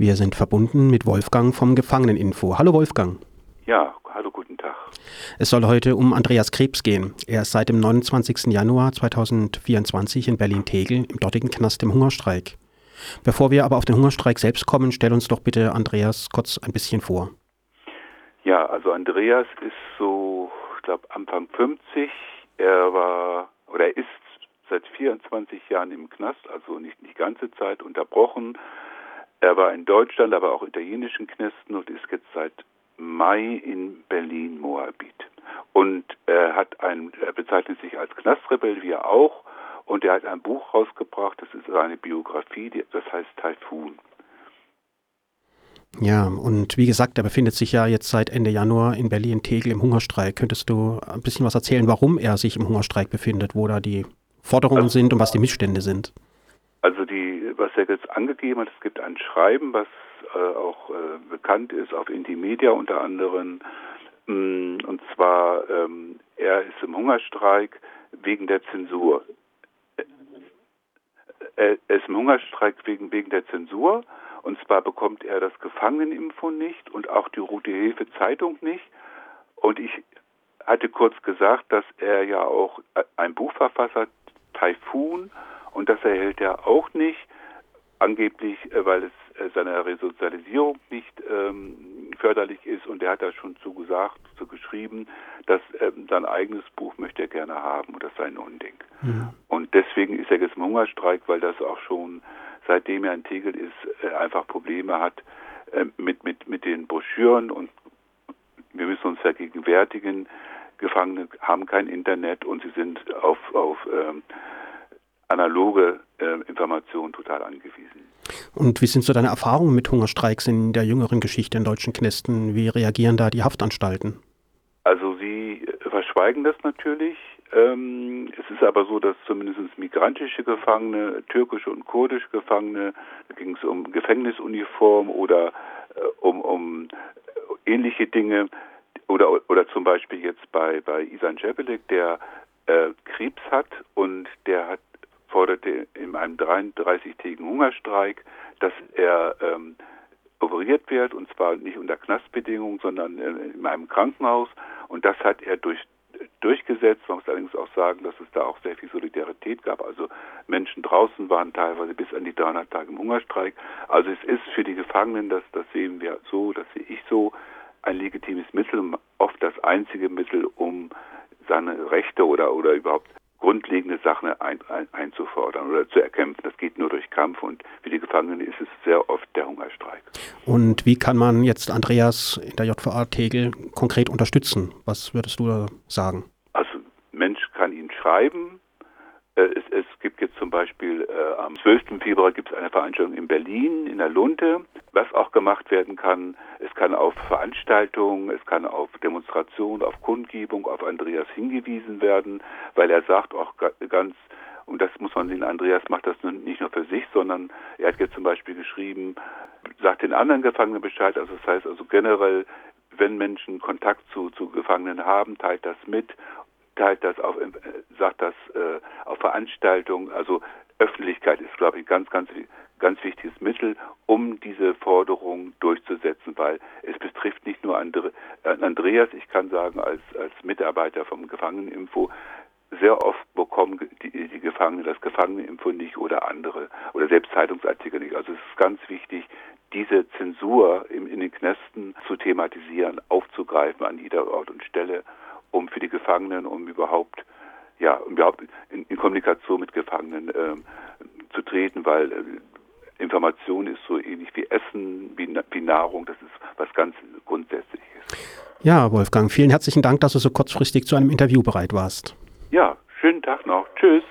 Wir sind verbunden mit Wolfgang vom Gefangeneninfo. Hallo Wolfgang. Ja, hallo, guten Tag. Es soll heute um Andreas Krebs gehen. Er ist seit dem 29. Januar 2024 in Berlin-Tegel im dortigen Knast im Hungerstreik. Bevor wir aber auf den Hungerstreik selbst kommen, stell uns doch bitte Andreas kurz ein bisschen vor. Ja, also Andreas ist so, ich glaube, Anfang 50. Er war oder er ist seit 24 Jahren im Knast, also nicht die ganze Zeit unterbrochen er war in Deutschland, aber auch italienischen Knästen und ist jetzt seit Mai in Berlin-Moabit. Und er hat ein, er bezeichnet sich als Knastrebell, wie er auch, und er hat ein Buch rausgebracht, das ist seine Biografie, das heißt Taifun. Ja, und wie gesagt, er befindet sich ja jetzt seit Ende Januar in Berlin-Tegel im Hungerstreik. Könntest du ein bisschen was erzählen, warum er sich im Hungerstreik befindet, wo da die Forderungen also, sind und was die Missstände sind? Was er jetzt angegeben hat, es gibt ein Schreiben, was äh, auch äh, bekannt ist auf Intimedia unter anderem. Mm, und zwar, ähm, er ist im Hungerstreik wegen der Zensur. Er, er ist im Hungerstreik wegen, wegen der Zensur. Und zwar bekommt er das Gefangeneninfo nicht und auch die Rote Hilfe Zeitung nicht. Und ich hatte kurz gesagt, dass er ja auch ein Buch verfasst hat, Taifun, und das erhält er auch nicht, angeblich, äh, weil es äh, seiner Resozialisierung nicht ähm, förderlich ist. Und er hat da schon zugesagt, zu geschrieben, dass ähm, sein eigenes Buch möchte er gerne haben und das sei ein Unding. Mhm. Und deswegen ist er jetzt im Hungerstreik, weil das auch schon seitdem er in Tegel ist, äh, einfach Probleme hat äh, mit, mit, mit den Broschüren und wir müssen uns vergegenwärtigen, Gefangene haben kein Internet und sie sind auf, auf ähm, analoge äh, Informationen total angewiesen. Und wie sind so deine Erfahrungen mit Hungerstreiks in der jüngeren Geschichte in deutschen Knästen? Wie reagieren da die Haftanstalten? Also sie verschweigen das natürlich. Ähm, es ist aber so, dass zumindest migrantische Gefangene, türkische und kurdische Gefangene, da ging es um Gefängnisuniform oder äh, um, um ähnliche Dinge, oder, oder zum Beispiel jetzt bei, bei Isan Cebelik, der äh, Krebs hat und der hat forderte in einem 33-tägigen Hungerstreik, dass er ähm, operiert wird, und zwar nicht unter Knastbedingungen, sondern in einem Krankenhaus. Und das hat er durch, durchgesetzt. Man muss allerdings auch sagen, dass es da auch sehr viel Solidarität gab. Also Menschen draußen waren teilweise bis an die 300 Tage im Hungerstreik. Also es ist für die Gefangenen, das, das sehen wir so, das sehe ich so, ein legitimes Mittel, oft das einzige Mittel, um seine Rechte oder, oder überhaupt grundlegende Sachen ein, ein, einzufordern oder zu erkämpfen. Das geht nur durch Kampf und für die Gefangenen ist es sehr oft der Hungerstreik. Und wie kann man jetzt Andreas in der JVA Tegel konkret unterstützen? Was würdest du da sagen? Also Mensch kann ihn schreiben. Äh, es, es gibt jetzt zum Beispiel äh, am 12. Februar gibt es eine Veranstaltung in Berlin, in der Lunte. Was auch gemacht werden kann, es kann auf Veranstaltungen, es kann auf Demonstrationen, auf Kundgebung, auf Andreas hingewiesen werden, weil er sagt auch ganz, und das muss man sehen, Andreas macht das nicht nur für sich, sondern er hat jetzt zum Beispiel geschrieben, sagt den anderen Gefangenen Bescheid, also das heißt also generell, wenn Menschen Kontakt zu, zu Gefangenen haben, teilt das mit, teilt das auf, äh, sagt das äh, auf Veranstaltungen, also Öffentlichkeit ist, glaube ich, ganz, ganz, ganz wichtiges Mittel, um diese Forderung durchzusetzen, weil es betrifft nicht nur Andre, äh, Andreas, ich kann sagen, als, als Mitarbeiter vom Gefangeneninfo, sehr oft bekommen die, die Gefangenen das Gefangeneninfo nicht oder andere oder selbst Zeitungsartikel nicht. Also es ist ganz wichtig, diese Zensur in, in den Knästen zu thematisieren, aufzugreifen an jeder Ort und Stelle, um für die Gefangenen, um überhaupt ja, um überhaupt in, in Kommunikation mit Gefangenen ähm, zu treten, weil äh, Information ist so ähnlich wie Essen, wie, wie Nahrung, das ist was ganz Grundsätzliches. Ja, Wolfgang, vielen herzlichen Dank, dass du so kurzfristig zu einem Interview bereit warst. Ja, schönen Tag noch. Tschüss.